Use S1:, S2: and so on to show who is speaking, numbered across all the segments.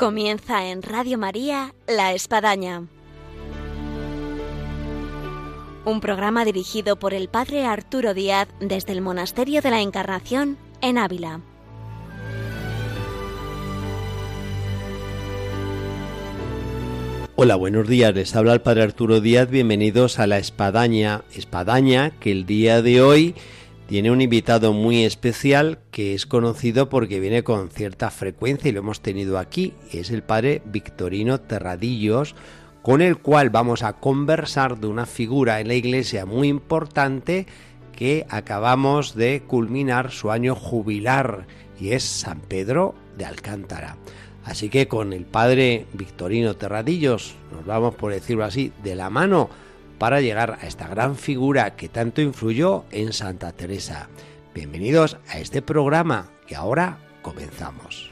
S1: Comienza en Radio María La Espadaña. Un programa dirigido por el Padre Arturo Díaz desde el Monasterio de la Encarnación en Ávila.
S2: Hola, buenos días. Les habla el Padre Arturo Díaz. Bienvenidos a La Espadaña. Espadaña que el día de hoy tiene un invitado muy especial que es conocido porque viene con cierta frecuencia y lo hemos tenido aquí. Es el padre Victorino Terradillos, con el cual vamos a conversar de una figura en la iglesia muy importante que acabamos de culminar su año jubilar y es San Pedro de Alcántara. Así que con el padre Victorino Terradillos nos vamos, por decirlo así, de la mano para llegar a esta gran figura que tanto influyó en Santa Teresa. Bienvenidos a este programa que ahora comenzamos.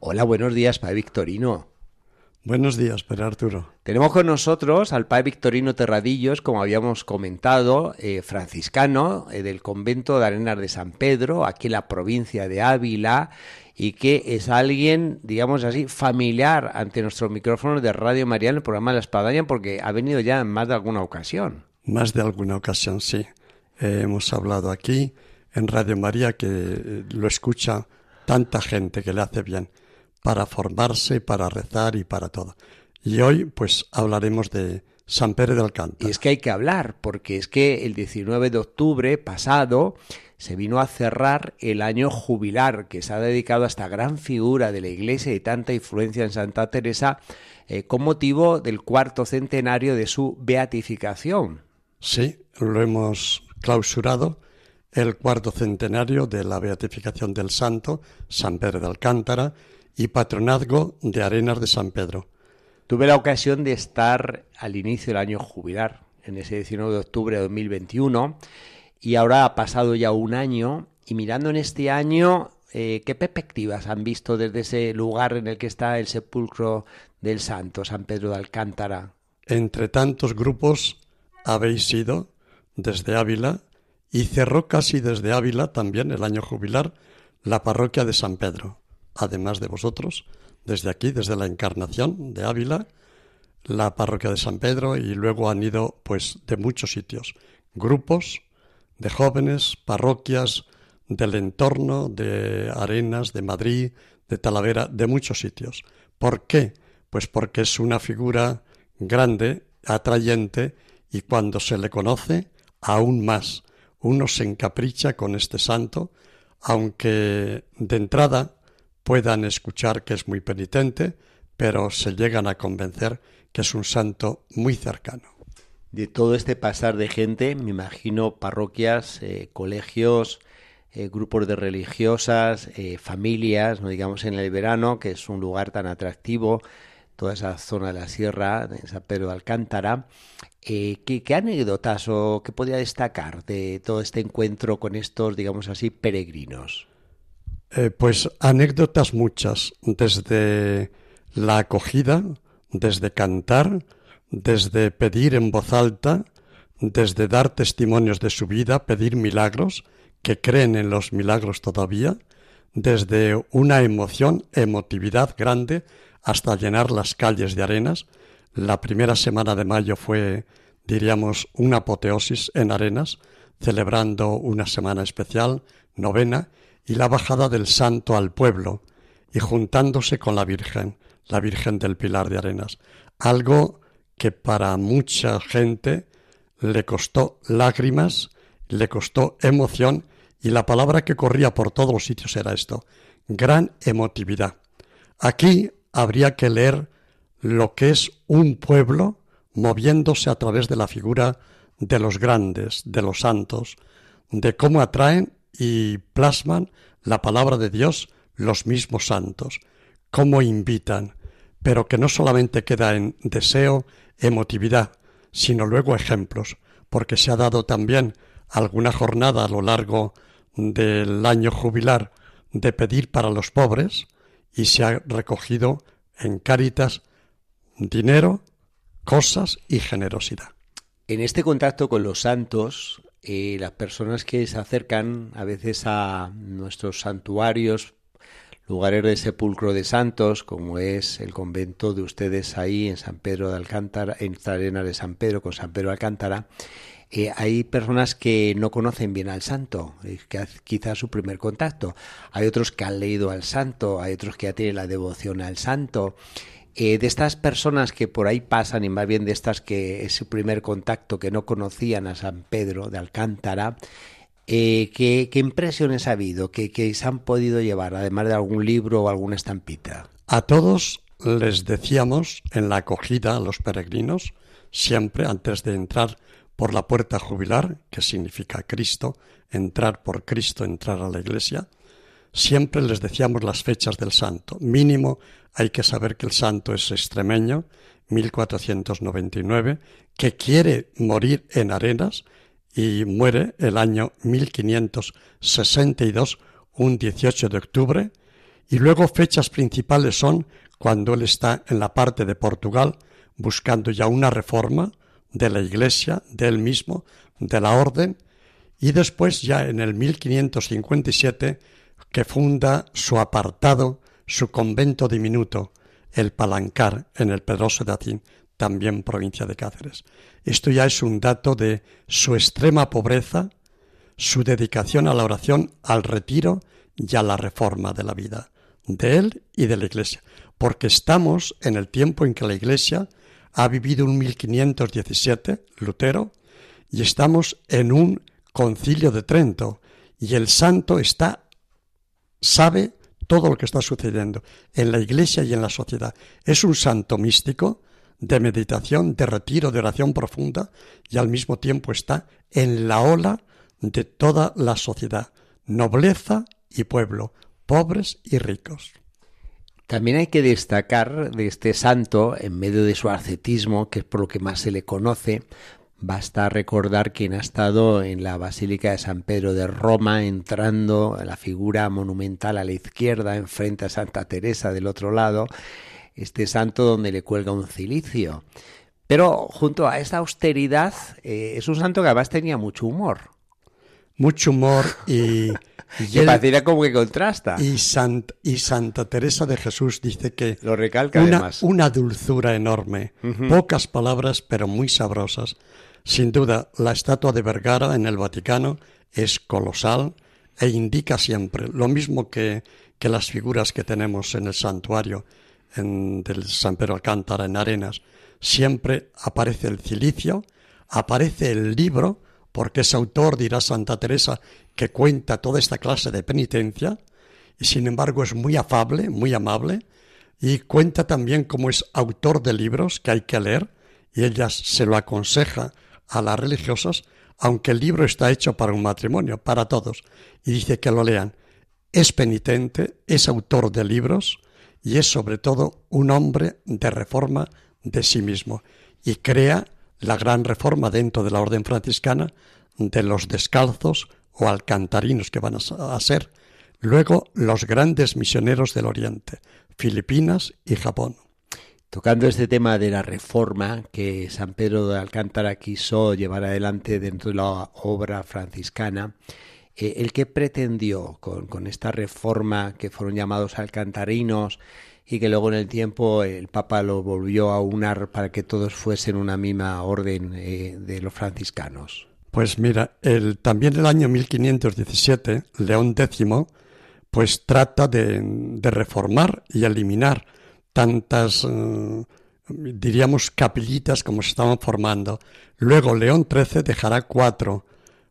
S2: Hola, buenos días, Padre Victorino.
S3: Buenos días, Pedro Arturo.
S2: Tenemos con nosotros al padre Victorino Terradillos, como habíamos comentado, eh, franciscano eh, del convento de Arenas de San Pedro, aquí en la provincia de Ávila, y que es alguien, digamos así, familiar ante nuestros micrófonos de Radio María en el programa la Espadaña, porque ha venido ya en más de alguna ocasión.
S3: Más de alguna ocasión, sí. Eh, hemos hablado aquí en Radio María que lo escucha tanta gente que le hace bien para formarse, para rezar y para todo. Y hoy pues hablaremos de San Pedro del Alcántara.
S2: Y es que hay que hablar, porque es que el 19 de octubre pasado se vino a cerrar el año jubilar que se ha dedicado a esta gran figura de la Iglesia y tanta influencia en Santa Teresa eh, con motivo del cuarto centenario de su beatificación.
S3: Sí, lo hemos clausurado el cuarto centenario de la beatificación del santo, San Pedro de Alcántara, y patronazgo de Arenas de San Pedro.
S2: Tuve la ocasión de estar al inicio del año jubilar, en ese 19 de octubre de 2021, y ahora ha pasado ya un año, y mirando en este año, eh, ¿qué perspectivas han visto desde ese lugar en el que está el sepulcro del santo, San Pedro de Alcántara?
S3: Entre tantos grupos habéis ido desde Ávila, y cerró casi desde Ávila también el año jubilar la parroquia de San Pedro además de vosotros, desde aquí, desde la Encarnación de Ávila, la parroquia de San Pedro y luego han ido pues de muchos sitios, grupos de jóvenes, parroquias del entorno de Arenas, de Madrid, de Talavera, de muchos sitios. ¿Por qué? Pues porque es una figura grande, atrayente y cuando se le conoce, aún más. Uno se encapricha con este santo, aunque de entrada puedan escuchar que es muy penitente, pero se llegan a convencer que es un santo muy cercano.
S2: De todo este pasar de gente, me imagino parroquias, eh, colegios, eh, grupos de religiosas, eh, familias, no digamos en el verano, que es un lugar tan atractivo, toda esa zona de la sierra, de San Pedro de Alcántara. ¿qué, ¿Qué anécdotas o qué podría destacar de todo este encuentro con estos, digamos así, peregrinos?
S3: Eh, pues anécdotas muchas, desde la acogida, desde cantar, desde pedir en voz alta, desde dar testimonios de su vida, pedir milagros, que creen en los milagros todavía, desde una emoción, emotividad grande, hasta llenar las calles de arenas. La primera semana de mayo fue, diríamos, una apoteosis en arenas, celebrando una semana especial, novena, y la bajada del santo al pueblo y juntándose con la Virgen, la Virgen del Pilar de Arenas, algo que para mucha gente le costó lágrimas, le costó emoción y la palabra que corría por todos los sitios era esto, gran emotividad. Aquí habría que leer lo que es un pueblo moviéndose a través de la figura de los grandes, de los santos, de cómo atraen y plasman la palabra de Dios los mismos santos, cómo invitan, pero que no solamente queda en deseo, emotividad, sino luego ejemplos, porque se ha dado también alguna jornada a lo largo del año jubilar de pedir para los pobres y se ha recogido en Cáritas dinero, cosas y generosidad.
S2: En este contacto con los santos, eh, las personas que se acercan a veces a nuestros santuarios, lugares de sepulcro de santos, como es el convento de ustedes ahí en San Pedro de Alcántara, en arena de San Pedro con San Pedro de Alcántara, eh, hay personas que no conocen bien al santo, que quizás su primer contacto. Hay otros que han leído al santo, hay otros que ya tienen la devoción al santo. Eh, de estas personas que por ahí pasan, y más bien de estas que es su primer contacto, que no conocían a San Pedro de Alcántara, eh, ¿qué, impresiones ha habido? ¿Qué, ¿Qué se han podido llevar, además de algún libro o alguna estampita?
S3: A todos les decíamos en la acogida a los peregrinos, siempre antes de entrar por la puerta jubilar, que significa Cristo, entrar por Cristo, entrar a la iglesia, siempre les decíamos las fechas del santo. Mínimo hay que saber que el santo es extremeño, 1499, que quiere morir en Arenas y muere el año 1562, un 18 de octubre, y luego fechas principales son cuando él está en la parte de Portugal buscando ya una reforma, de la Iglesia, de él mismo, de la Orden, y después ya en el 1557 que funda su apartado, su convento diminuto, el Palancar, en el Pedroso de Atín, también provincia de Cáceres. Esto ya es un dato de su extrema pobreza, su dedicación a la oración, al retiro y a la reforma de la vida, de él y de la Iglesia, porque estamos en el tiempo en que la Iglesia ha vivido un 1517, Lutero, y estamos en un concilio de Trento, y el santo está, sabe todo lo que está sucediendo en la iglesia y en la sociedad. Es un santo místico de meditación, de retiro, de oración profunda, y al mismo tiempo está en la ola de toda la sociedad, nobleza y pueblo, pobres y ricos.
S2: También hay que destacar de este santo, en medio de su ascetismo, que es por lo que más se le conoce, basta recordar quien ha estado en la Basílica de San Pedro de Roma, entrando la figura monumental a la izquierda, enfrente a Santa Teresa del otro lado, este santo donde le cuelga un cilicio. Pero junto a esta austeridad, eh, es un santo que además tenía mucho humor.
S3: Mucho humor y
S2: y como que contrasta.
S3: Y, y, Santa Teresa de Jesús dice que...
S2: Lo recalca
S3: una,
S2: además.
S3: Una dulzura enorme. Pocas palabras, pero muy sabrosas. Sin duda, la estatua de Vergara en el Vaticano es colosal e indica siempre lo mismo que, que las figuras que tenemos en el santuario en, del San Pedro Alcántara en Arenas. Siempre aparece el cilicio, aparece el libro, porque ese autor, dirá Santa Teresa, que cuenta toda esta clase de penitencia, y sin embargo es muy afable, muy amable, y cuenta también cómo es autor de libros que hay que leer, y ella se lo aconseja a las religiosas, aunque el libro está hecho para un matrimonio, para todos, y dice que lo lean. Es penitente, es autor de libros, y es sobre todo un hombre de reforma de sí mismo, y crea la gran reforma dentro de la orden franciscana de los descalzos o alcantarinos que van a ser luego los grandes misioneros del Oriente, Filipinas y Japón.
S2: Tocando este tema de la reforma que San Pedro de Alcántara quiso llevar adelante dentro de la obra franciscana, eh, el que pretendió con, esta reforma que fueron llamados alcantarinos y que luego en el tiempo el Papa lo volvió a unar para que todos fuesen una misma orden eh, de los franciscanos?
S3: Pues mira, el, también el año 1517, León X, pues trata de, reformar y eliminar tantas, eh, diríamos, capillitas como se estaban formando. Luego León XIII dejará cuatro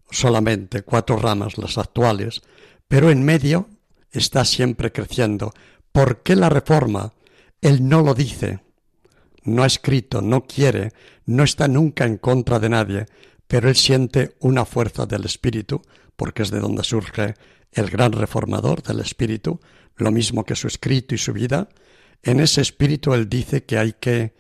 S3: solamente, cuatro ramas, las actuales, pero en medio está siempre creciendo. ¿Por qué la reforma? Él no lo dice, no ha escrito, no quiere, no está nunca en contra de nadie, pero él siente una fuerza del espíritu, porque es de donde surge el gran reformador del espíritu, lo mismo que su escrito y su vida. En ese espíritu él dice que hay que,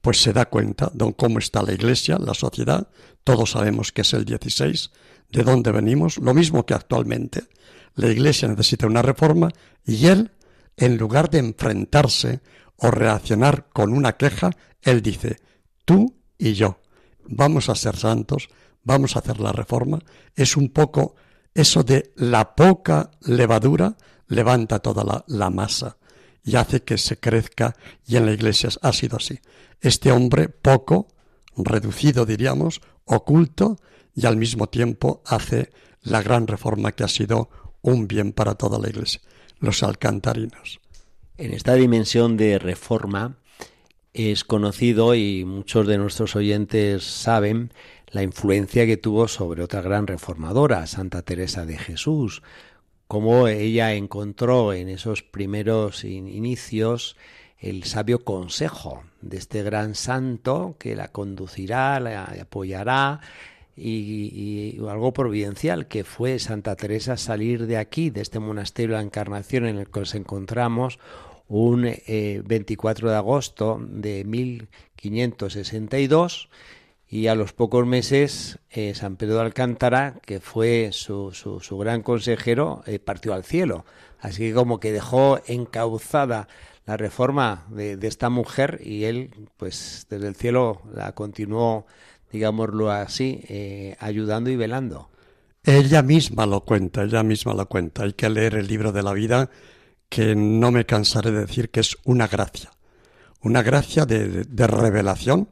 S3: pues se da cuenta de cómo está la iglesia, la sociedad, todos sabemos que es el 16, de dónde venimos, lo mismo que actualmente. La iglesia necesita una reforma y él en lugar de enfrentarse o reaccionar con una queja, él dice, tú y yo. Vamos a ser santos, vamos a hacer la reforma. Es un poco eso de la poca levadura levanta toda la, la masa y hace que se crezca y en la iglesia ha sido así. Este hombre poco, reducido diríamos, oculto y al mismo tiempo hace la gran reforma que ha sido un bien para toda la iglesia, los alcantarinos.
S2: En esta dimensión de reforma es conocido y muchos de nuestros oyentes saben la influencia que tuvo sobre otra gran reformadora, Santa Teresa de Jesús, cómo ella encontró en esos primeros inicios el sabio consejo de este gran santo que la conducirá, la apoyará y, algo providencial que fue Santa Teresa salir de aquí, de este monasterio de la Encarnación en el que nos encontramos un 24 eh, de agosto de 1562 y a los pocos meses eh, San Pedro de Alcántara, que fue su, su, gran consejero, eh, partió al cielo. Así que como que dejó encauzada la reforma de, de, esta mujer y él, pues desde el cielo la continuó, digámoslo así, eh, ayudando y velando.
S3: Ella misma lo cuenta, ella misma lo cuenta. Hay que leer el libro de la vida, que no me cansaré de decir que es una gracia. Una gracia de, de revelación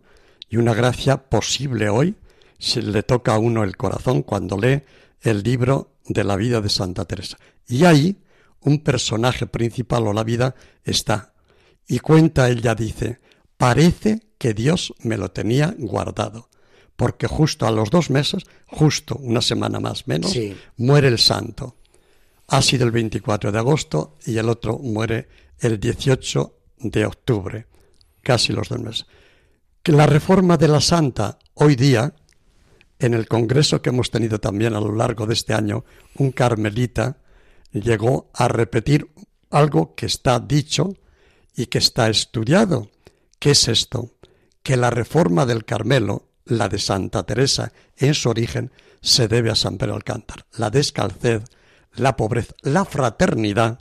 S3: y una gracia posible hoy si le toca a uno el corazón cuando lee el libro de la vida de Santa Teresa. Y ahí un personaje principal o la vida está. Y cuenta, ella dice, parece que Dios me lo tenía guardado, porque justo a los dos meses, justo una semana más menos, muere el santo. Ha sido el 24 de agosto y el otro muere el 18 de octubre, casi los dos meses que la reforma de la Santa hoy día, en el congreso que hemos tenido también a lo largo de este año, un carmelita llegó a repetir algo que está dicho y que está estudiado. ¿Qué es esto? Que la reforma del Carmelo, la de Santa Teresa, en su origen, se debe a San Pedro Alcántara. La descalced, la pobreza, la fraternidad,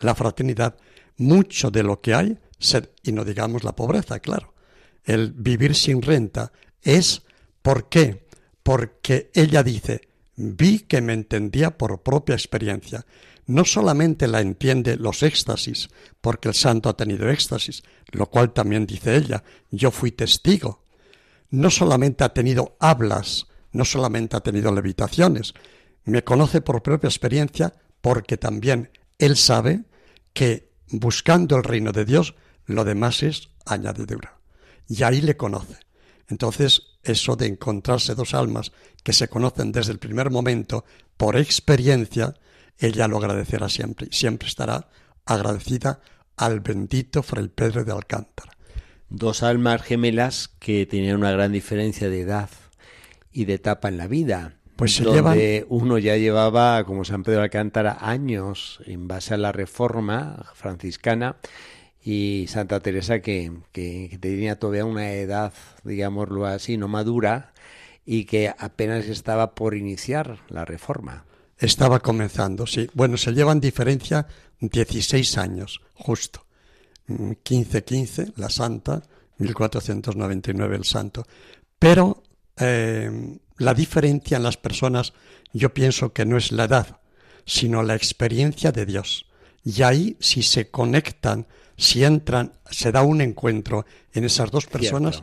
S3: la fraternidad, mucho de lo que hay, y no digamos la pobreza, claro, el vivir sin renta, es ¿por qué? Porque ella dice, vi que me entendía por propia experiencia. No solamente la entiende los éxtasis, porque el santo ha tenido éxtasis, lo cual también dice ella, yo fui testigo. No solamente ha tenido hablas, no solamente ha tenido levitaciones, me conoce por propia experiencia porque también él sabe que buscando el reino de Dios, lo demás es añadidura y ahí le conoce. Entonces, eso de encontrarse dos almas que se conocen desde el primer momento por experiencia, ella lo agradecerá siempre y siempre estará agradecida al bendito Fray Pedro de Alcántara.
S2: Dos almas gemelas que tenían una gran diferencia de edad y de etapa en la vida. Pues se donde uno ya llevaba, como San Pedro de Alcántara, años en base a la reforma franciscana y Santa Teresa que, tenía todavía una edad, digámoslo así, no madura y que apenas estaba por iniciar la reforma.
S3: Estaba comenzando, sí. Bueno, se llevan diferencia 16 años, justo. 15-15 mm, la santa, 1499 el santo. Pero eh, la diferencia en las personas yo pienso que no es la edad, sino la experiencia de Dios. Y ahí si se conectan si entran, se da un encuentro en esas dos personas,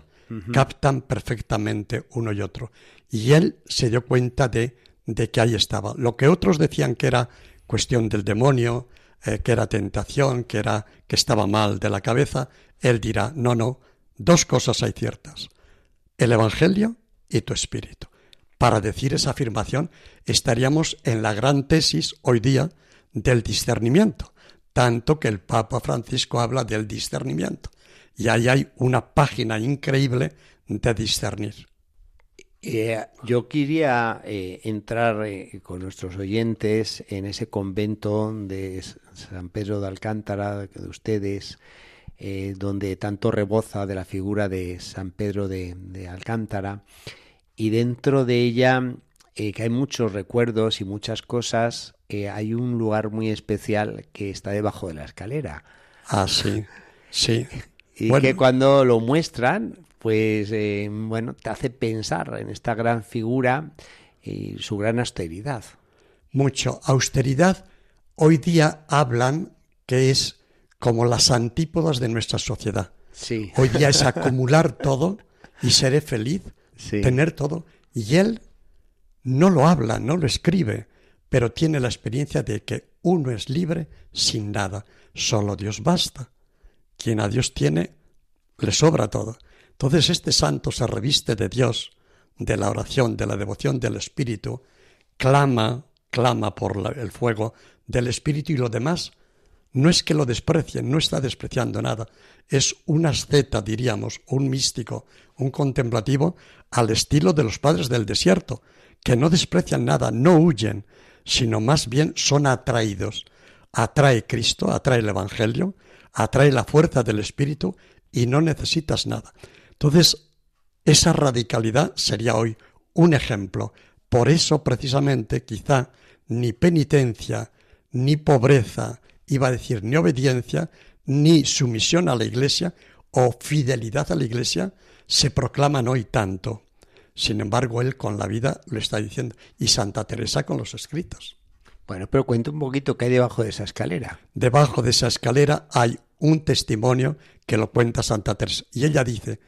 S3: captan perfectamente uno y otro. Y él se dio cuenta de, de, que ahí estaba. Lo que otros decían que era cuestión del demonio, eh, que era tentación, que era que estaba mal de la cabeza, él dirá, no, no, dos cosas hay ciertas. El Evangelio y tu espíritu. Para decir esa afirmación estaríamos en la gran tesis hoy día del discernimiento tanto que el Papa Francisco habla del discernimiento. Y ahí hay una página increíble de discernir.
S2: Eh, yo quería eh, entrar eh, con nuestros oyentes en ese convento de San Pedro de Alcántara, de ustedes, donde tanto reboza de la figura de San Pedro de, de Alcántara, y dentro de ella que hay muchos recuerdos y muchas cosas hay un lugar muy especial que está debajo de la escalera.
S3: Ah, sí, sí.
S2: Y que cuando lo muestran, pues eh, bueno, te hace pensar en esta gran figura y su gran austeridad.
S3: Mucho. Austeridad, hoy día hablan que es como las antípodas de nuestra sociedad.
S2: Sí.
S3: Hoy día es acumular todo y seré feliz, tener todo. Y él no lo habla, no lo escribe, pero tiene la experiencia de que uno es libre sin nada. Solo Dios basta. Quien a Dios tiene, le sobra todo. Entonces este santo se reviste de Dios, de la oración, de la devoción del Espíritu, clama, clama por el fuego del Espíritu y lo demás no es que lo desprecien, no está despreciando nada, es un asceta, diríamos, un místico, un contemplativo al estilo de los padres del desierto, que no desprecian nada, no huyen, sino más bien son atraídos. Atrae Cristo, atrae el Evangelio, atrae la fuerza del Espíritu y no necesitas nada. Entonces, esa radicalidad sería hoy un ejemplo. Por eso, precisamente, quizá ni penitencia, ni pobreza, iba a decir, ni obediencia, ni sumisión a la Iglesia o fidelidad a la Iglesia se proclaman hoy tanto. Sin embargo, él con la vida lo está diciendo, y Santa Teresa con los escritos.
S2: Bueno, pero cuenta un poquito qué hay debajo de esa escalera.
S3: Debajo de esa escalera hay un testimonio que lo cuenta Santa Teresa. Y ella dice,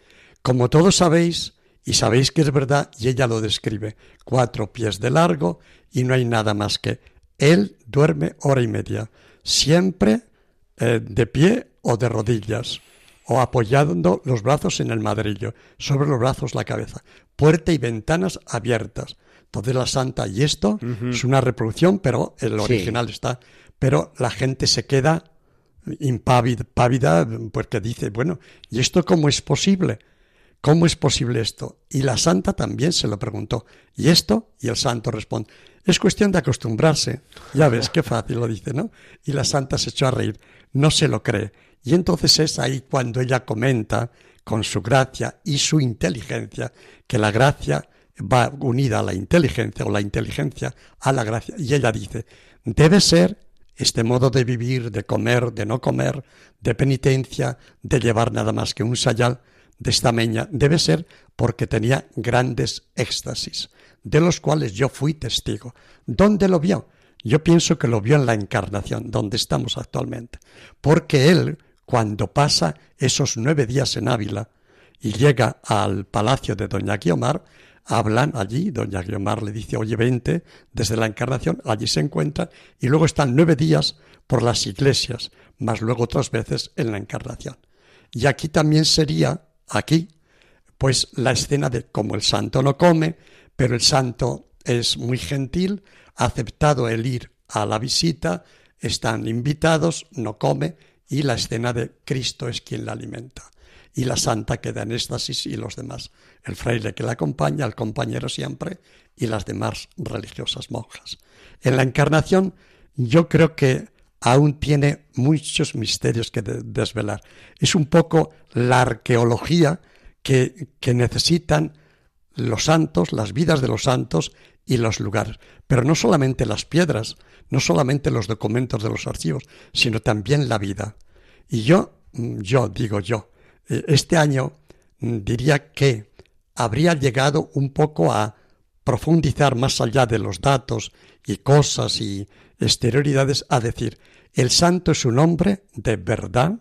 S3: como todos sabéis, y sabéis que es verdad, y ella lo describe, cuatro pies de largo y no hay nada más que él duerme hora y media, siempre eh, de pie o de rodillas, o apoyando los brazos en el madrillo, sobre los brazos la cabeza, puerta y ventanas abiertas. Entonces la santa, y esto es una reproducción, pero el original está, pero la gente se queda impávida porque dice, bueno, ¿y esto cómo es posible? ¿Cómo es posible esto? Y la santa también se lo preguntó. ¿Y esto? Y el santo responde, es cuestión de acostumbrarse. Ya ves, qué fácil lo dice, ¿no? Y la santa se echó a reír, no se lo cree. Y entonces es ahí cuando ella comenta, con su gracia y su inteligencia, que la gracia va unida a la inteligencia o la inteligencia a la gracia. Y ella dice, debe ser este modo de vivir, de comer, de no comer, de penitencia, de llevar nada más que un sayal, de esta meña debe ser porque tenía grandes éxtasis, de los cuales yo fui testigo. ¿Dónde lo vio? Yo pienso que lo vio en la encarnación, donde estamos actualmente, porque él, cuando pasa esos nueve días en Ávila y llega al palacio de doña Guiomar, hablan allí, doña Guiomar le dice, oye, vente, desde la encarnación, allí se encuentran, y luego están nueve días por las iglesias, más luego otras veces en la encarnación. Y aquí también sería aquí, pues la escena de cómo el santo no come, pero el santo es muy gentil, ha aceptado el ir a la visita, están invitados, no come, y la escena de Cristo es quien la alimenta. Y la santa queda en éxtasis y los demás. El fraile que la acompaña, el compañero siempre, y las demás religiosas monjas. En la encarnación yo creo que aún tiene muchos misterios que desvelar. Es un poco la arqueología que, que necesitan los santos, las vidas de los santos y los lugares. Pero no solamente las piedras, no solamente los documentos de los archivos, sino también la vida. Y yo, yo digo yo, eh, este año mm, diría que habría llegado un poco a profundizar más allá de los datos y cosas y exterioridades, a decir, el santo es un hombre de verdad,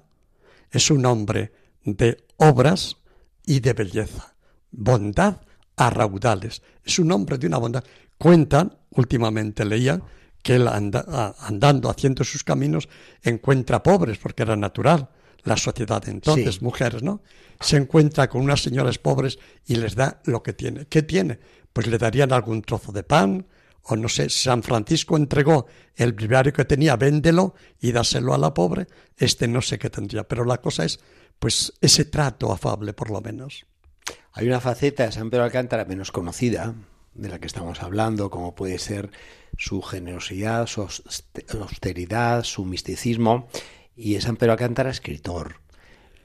S3: es un hombre de obras y de belleza, bondad a raudales, es un hombre de una bondad. Cuentan, últimamente leía, que él andando, haciendo sus caminos, encuentra pobres, porque era natural la sociedad entonces, mujeres, ¿no? Se encuentra con unas señoras pobres y les da lo que tiene. ¿Qué tiene? Pues le darían algún trozo de pan, o no sé, San Francisco entregó el breviario que tenía, véndelo y dáselo a la pobre, este no sé qué tendría, pero la cosa es, pues, ese trato afable por lo menos.
S2: Hay una faceta de San Pedro Alcántara menos conocida, de la que estamos hablando, como puede ser su generosidad, su austeridad, su misticismo, y es San Pedro Alcántara escritor.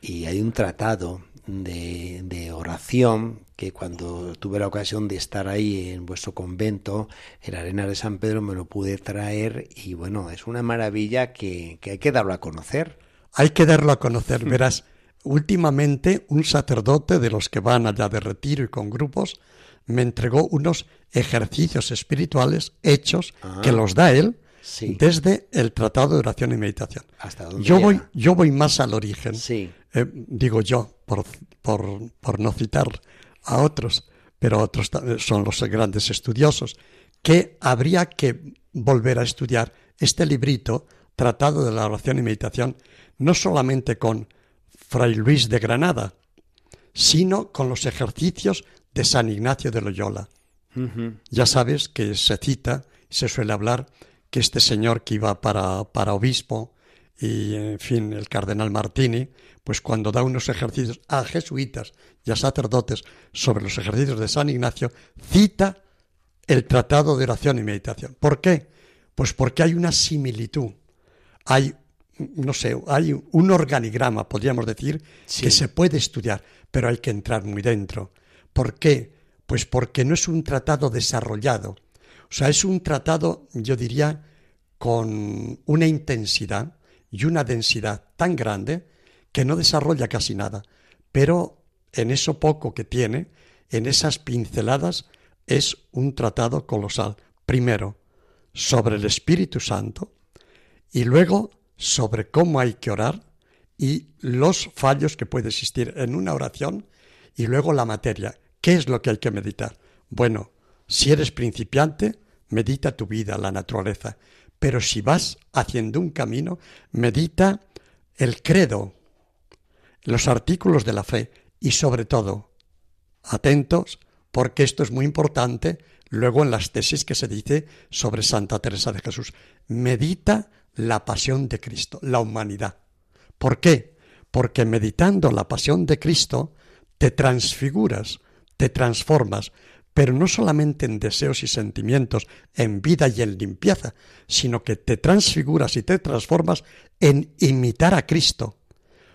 S2: Y hay un tratado de, de, oración que cuando tuve la ocasión de estar ahí en vuestro convento, en Arena de San Pedro, me lo pude traer y bueno, es una maravilla que, que hay que darlo a conocer.
S3: Hay que darlo a conocer, verás, últimamente un sacerdote de los que van allá de retiro y con grupos me entregó unos ejercicios espirituales hechos
S2: Ah.
S3: que los da él
S2: Sí.
S3: desde el Tratado de Oración y Meditación.
S2: ¿Hasta dónde
S3: Yo voy, yo voy más al origen.
S2: Sí.
S3: Eh, digo yo, por, por, por no citar a otros, pero otros son los grandes estudiosos, que habría que volver a estudiar este librito, Tratado de la Oración y Meditación, no solamente con Fray Luis de Granada, sino con los ejercicios de San Ignacio de Loyola. Ya sabes que se cita, se suele hablar, que este señor que iba para, para obispo y, en fin, el cardenal Martini, pues cuando da unos ejercicios a jesuitas y a sacerdotes sobre los ejercicios de San Ignacio, cita el tratado de oración y meditación. ¿Por qué? Pues porque hay una similitud, hay, no sé, hay un organigrama, podríamos decir, que se puede estudiar, pero hay que entrar muy dentro. ¿Por qué? Pues porque no es un tratado desarrollado. O sea, es un tratado, yo diría, con una intensidad y una densidad tan grande que no desarrolla casi nada. Pero en eso poco que tiene, en esas pinceladas, es un tratado colosal. Primero, sobre el Espíritu Santo y luego sobre cómo hay que orar y los fallos que puede existir en una oración y luego la materia. ¿Qué es lo que hay que meditar? Bueno, si eres principiante, medita tu vida, la naturaleza. Pero si vas haciendo un camino, medita el credo, los artículos de la fe y sobre todo, atentos, porque esto es muy importante luego en las tesis que se dice sobre Santa Teresa de Jesús. Medita la pasión de Cristo, la humanidad. ¿Por qué? Porque meditando la pasión de Cristo te transfiguras, te transformas, pero no solamente en deseos y sentimientos, en vida y en limpieza, sino que te transfiguras y te transformas en imitar a Cristo.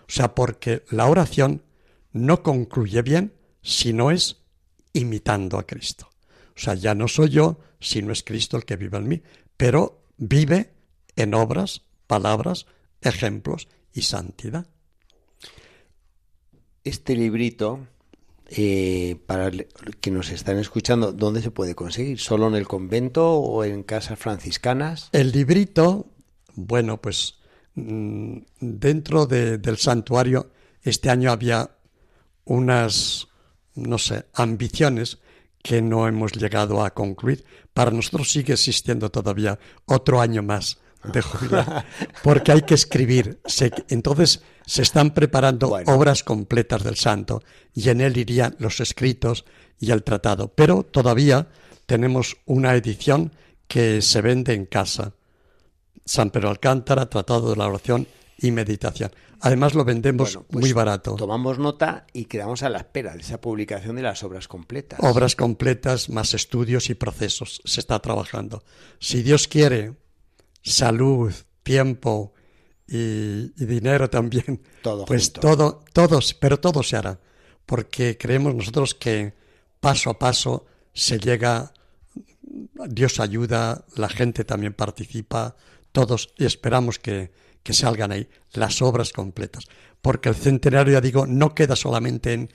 S3: O sea, porque la oración no concluye bien si no es imitando a Cristo. O sea, ya no soy yo, sino es Cristo el que vive en mí, pero vive en obras, palabras, ejemplos y santidad.
S2: Este librito, eh, para que nos están escuchando, ¿dónde se puede conseguir? ¿Solo en el convento o en casas franciscanas?
S3: El librito, bueno, pues mm, dentro de- del santuario este año había unas, no sé, ambiciones que no hemos llegado a concluir. Para nosotros sigue existiendo todavía otro año más de jubilar, porque hay que escribir. Se- entonces se están preparando
S2: Bueno.
S3: obras completas del santo y en él irían los escritos y el tratado. Pero todavía tenemos una edición que se vende en casa. San Pedro Alcántara, Tratado de la Oración y Meditación. Además lo vendemos
S2: Bueno, pues
S3: muy barato.
S2: Tomamos nota y quedamos a la espera de esa publicación de las obras completas.
S3: Obras completas, más estudios y procesos. Se está trabajando. Si Dios quiere, salud, tiempo y, y dinero también.
S2: Todo
S3: Pues
S2: junto.
S3: todo, todos, pero todo se hará. Porque creemos nosotros que paso a paso se llega, Dios ayuda, la gente también participa, todos, y esperamos que, que salgan ahí las obras completas. Porque el centenario, ya digo, no queda solamente en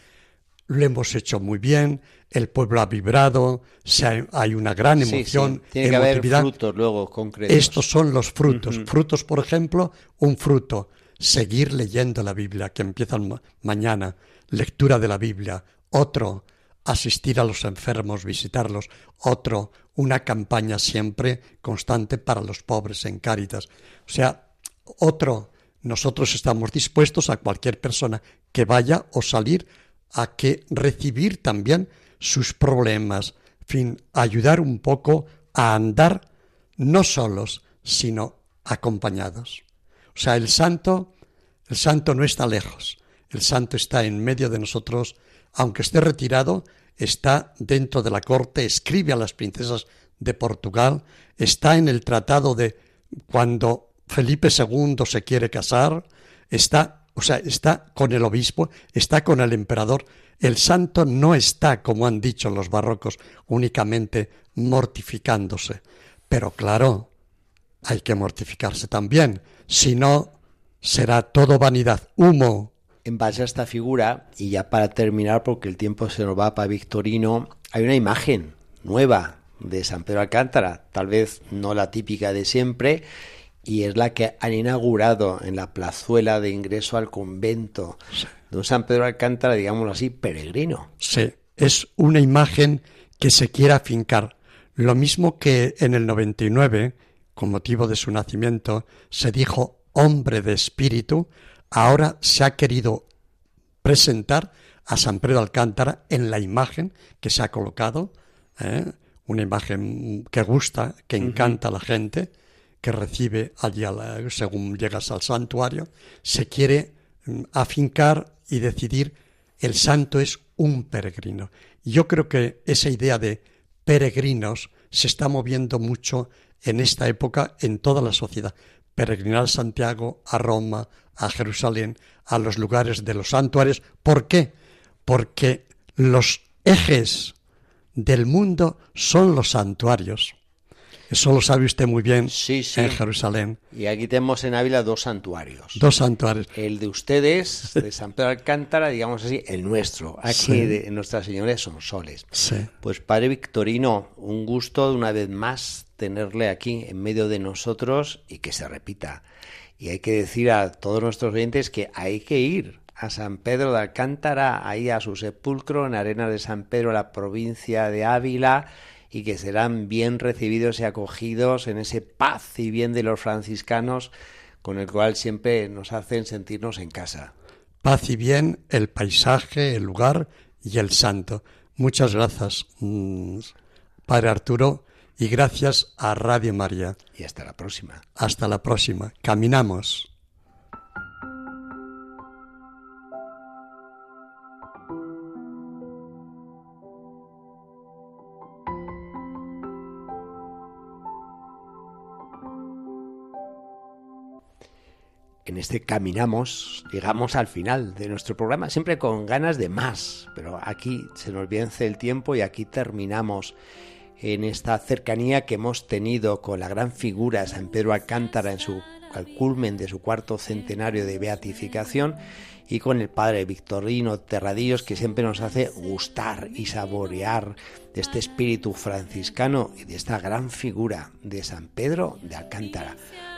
S3: lo hemos hecho muy bien, el pueblo ha vibrado, se ha- hay una gran
S2: Sí, sí,
S3: emoción,
S2: Tiene que haber frutos luego concretos.
S3: Estos son los frutos. Frutos, por ejemplo, un fruto, seguir leyendo la Biblia, que empiezan ma- mañana, lectura de la Biblia. Otro, asistir a los enfermos, visitarlos. Otro, una campaña siempre constante para los pobres en Cáritas. O sea, otro, nosotros estamos dispuestos a cualquier persona que vaya o salir a que recibir también sus problemas, fin, ayudar un poco a andar no solos, sino acompañados. O sea, el santo, el santo no está lejos, el santo está en medio de nosotros, aunque esté retirado, está dentro de la corte, escribe a las princesas de Portugal, está en el tratado de cuando Felipe II se quiere casar, está, o sea, está con el obispo, está con el emperador. El santo no está, como han dicho los barrocos, únicamente mortificándose. Pero claro, hay que mortificarse también, si no será todo vanidad, humo.
S2: en base a esta figura, y ya para terminar, porque el tiempo se nos va para Victorino, hay una imagen nueva de San Pedro Alcántara, tal vez no la típica de siempre, y es la que han inaugurado en la plazuela de ingreso al convento de un San Pedro Alcántara, digámoslo así, peregrino.
S3: Sí, es una imagen que se quiere afincar. Lo mismo que en el 99, con motivo de su nacimiento, se dijo hombre de espíritu, ahora se ha querido presentar a San Pedro Alcántara en la imagen que se ha colocado, ¿eh? una imagen que gusta, que encanta a la gente, que recibe allí según llegas al santuario, se quiere mm, afincar y decidir el santo es un peregrino. Yo creo que esa idea de peregrinos se está moviendo mucho en esta época en toda la sociedad. Peregrinar a Santiago, a Roma, a Jerusalén, a los lugares de los santuarios. ¿Por qué? Porque los ejes del mundo son los santuarios. Eso lo sabe usted muy bien en Jerusalén.
S2: Y aquí tenemos en Ávila dos santuarios.
S3: Dos santuarios.
S2: El de ustedes, de San Pedro Alcántara, digamos así, el nuestro. Aquí de Nuestra Señora son soles. Pues Padre Victorino, un gusto de una vez más tenerle aquí en medio de nosotros y que se repita. Y hay que decir a todos nuestros oyentes que hay que ir a San Pedro de Alcántara, ahí a su sepulcro en Arena de San Pedro, la provincia de Ávila y que serán bien recibidos y acogidos en ese paz y bien de los franciscanos con el cual siempre nos hacen sentirnos en casa.
S3: Paz y bien, el paisaje, el lugar y el santo. Muchas gracias, mm, Padre Arturo, y gracias a Radio María.
S2: Y hasta la próxima.
S3: Hasta la próxima. Caminamos.
S2: En este caminamos, llegamos al final de nuestro programa, siempre con ganas de más, pero aquí se nos vence el tiempo y aquí terminamos en esta cercanía que hemos tenido con la gran figura San Pedro Alcántara en su al culmen de su cuarto centenario de beatificación y con el padre Victorino Terradillos que siempre nos hace gustar y saborear de este espíritu franciscano y de esta gran figura de San Pedro de Alcántara.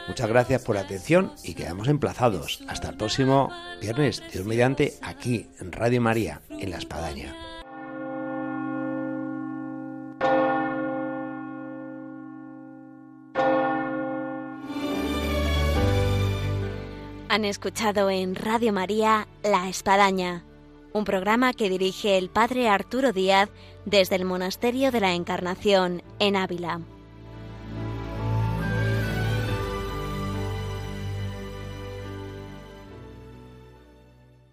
S2: Muchas gracias por la atención y quedamos emplazados. Hasta el próximo viernes, Dios mediante, aquí en Radio María, en La Espadaña.
S1: Han escuchado en Radio María La Espadaña, un programa que dirige el Padre Arturo Díaz desde el Monasterio de la Encarnación en Ávila.